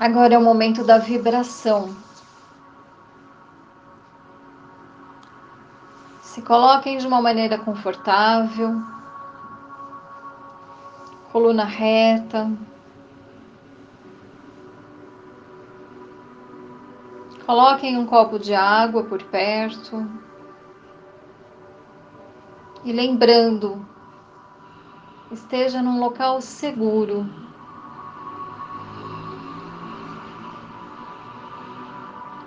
Agora é o momento da vibração. Se coloquem de uma maneira confortável, coluna reta. Coloquem um copo de água por perto. E lembrando, esteja num local seguro.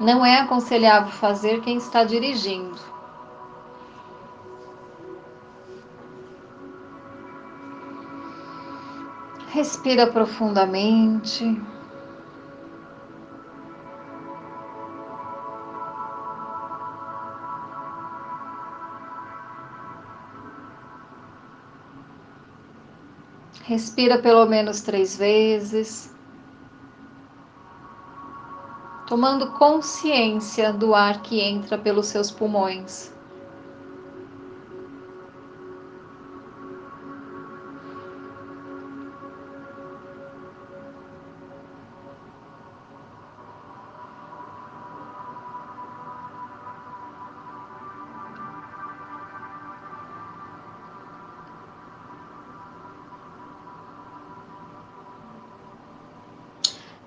Não é aconselhável fazer quem está dirigindo. Respira profundamente. Respira pelo menos três vezes, tomando consciência do ar que entra pelos seus pulmões.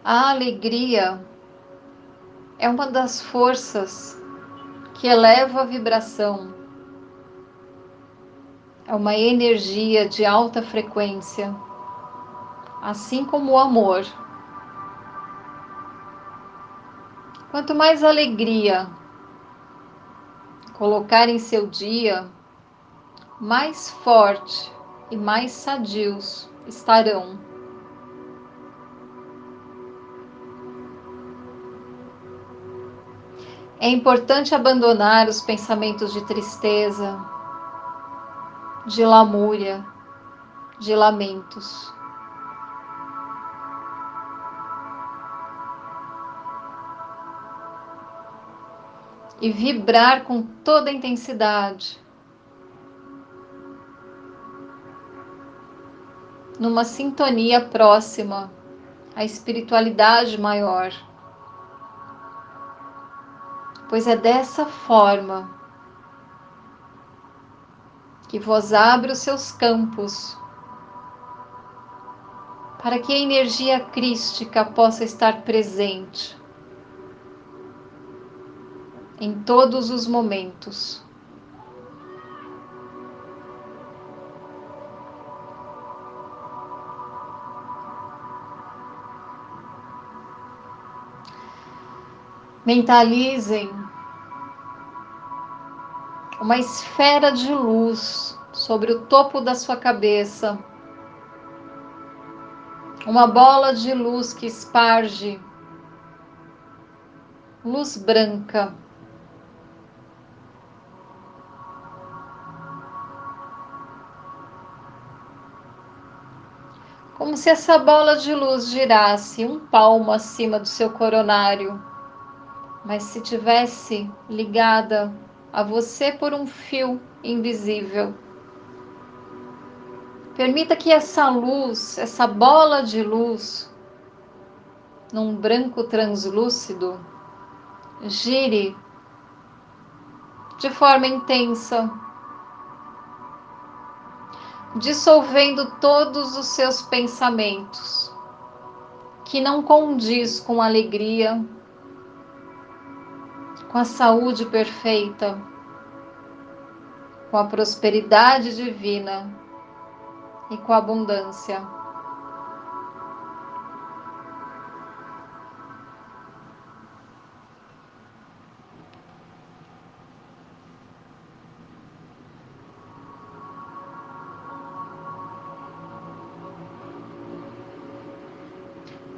A alegria é uma das forças que eleva a vibração. É uma energia de alta frequência, assim como o amor. Quanto mais alegria colocar em seu dia, mais forte e mais sadios estarão. É importante abandonar os pensamentos de tristeza, de lamúria, de lamentos. E vibrar com toda a intensidade, numa sintonia próxima à espiritualidade maior pois é dessa forma que vos abre os seus campos para que a energia crística possa estar presente em todos os momentos. Mentalizem uma esfera de luz sobre o topo da sua cabeça, uma bola de luz que esparge luz branca. Como se essa bola de luz girasse um palmo acima do seu coronário mas se tivesse ligada a você por um fio invisível. Permita que essa luz, essa bola de luz, num branco translúcido, gire de forma intensa, dissolvendo todos os seus pensamentos que não condiz com alegria, com a saúde perfeita, com a prosperidade divina e com a abundância.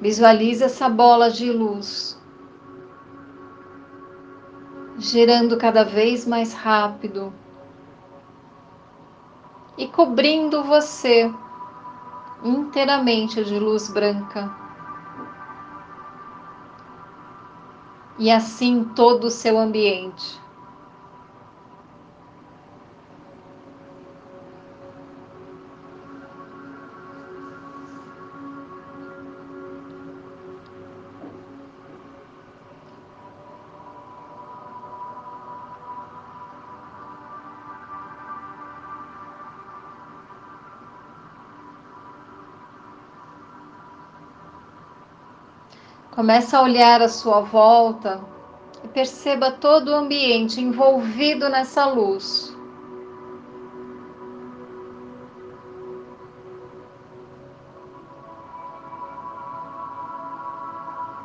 Visualize essa bola de luz girando cada vez mais rápido e cobrindo você inteiramente de luz branca. E assim todo o seu ambiente. Começa a olhar à sua volta e perceba todo o ambiente envolvido nessa luz.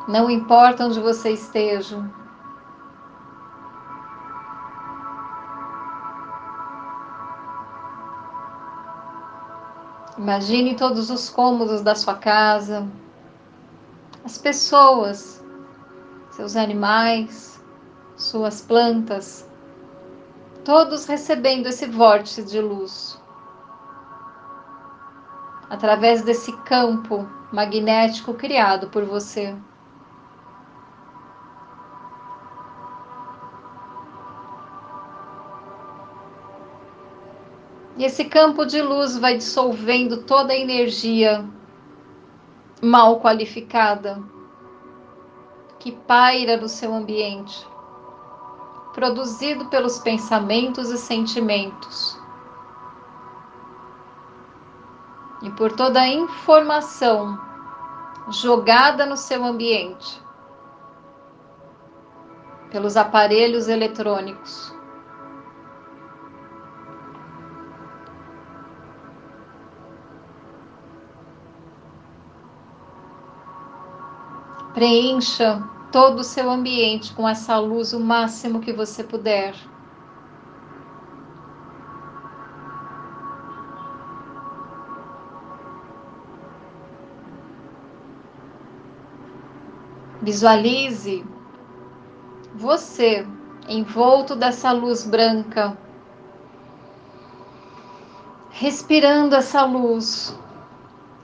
Não importa onde você esteja. Imagine todos os cômodos da sua casa, as pessoas, seus animais, suas plantas, todos recebendo esse vórtice de luz. Através desse campo magnético criado por você. E esse campo de luz vai dissolvendo toda a energia mal qualificada que paira no seu ambiente, produzido pelos pensamentos e sentimentos. E por toda a informação jogada no seu ambiente, pelos aparelhos eletrônicos. Preencha todo o seu ambiente com essa luz o máximo que você puder. Visualize você envolto dessa luz branca, respirando essa luz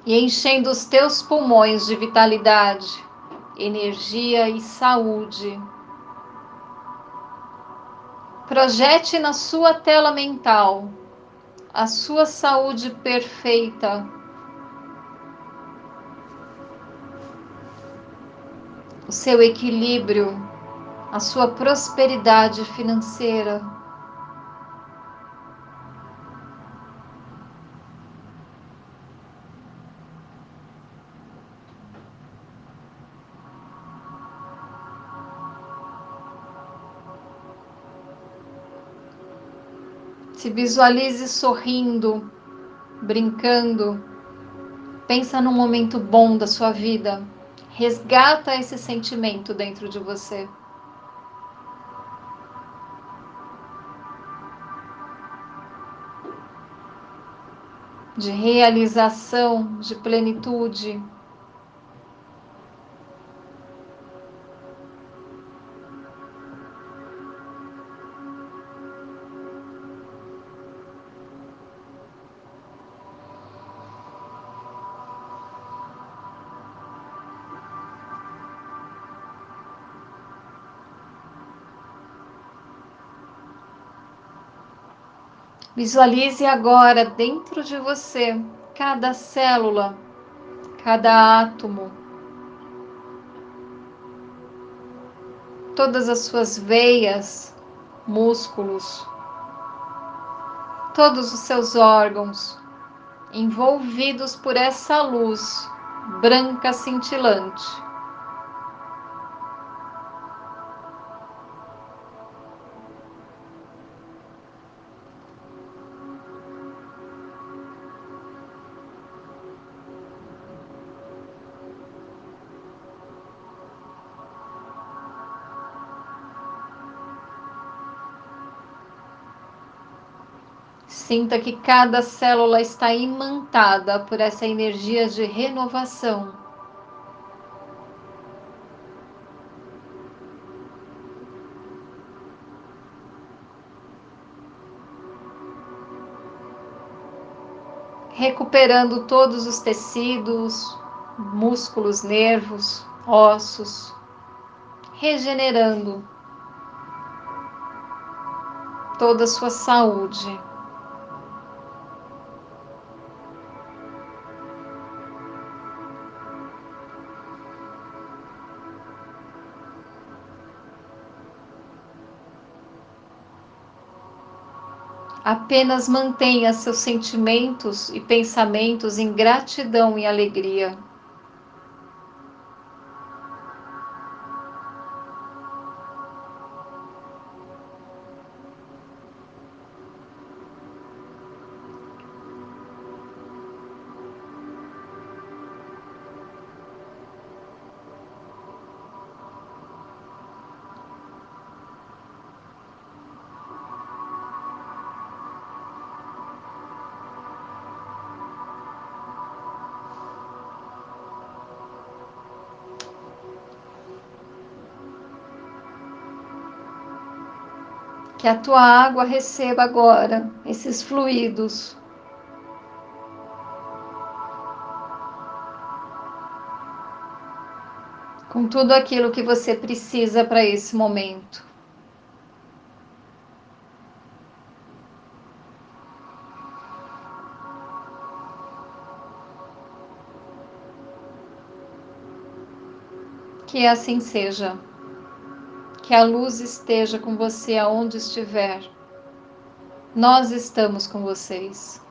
e enchendo os teus pulmões de vitalidade energia e saúde. Projete na sua tela mental a sua saúde perfeita. O seu equilíbrio, a sua prosperidade financeira. Se visualize sorrindo, brincando. Pensa num momento bom da sua vida. Resgata esse sentimento dentro de você. De realização, de plenitude. Visualize agora dentro de você cada célula, cada átomo, todas as suas veias, músculos, todos os seus órgãos envolvidos por essa luz branca cintilante. Sinta que cada célula está imantada por essa energia de renovação. Recuperando todos os tecidos, músculos, nervos, ossos, regenerando toda a sua saúde. Apenas mantenha seus sentimentos e pensamentos em gratidão e alegria. Que a tua água receba agora esses fluidos. Com tudo aquilo que você precisa para esse momento. Que assim seja. Que a luz esteja com você aonde estiver. Nós estamos com vocês.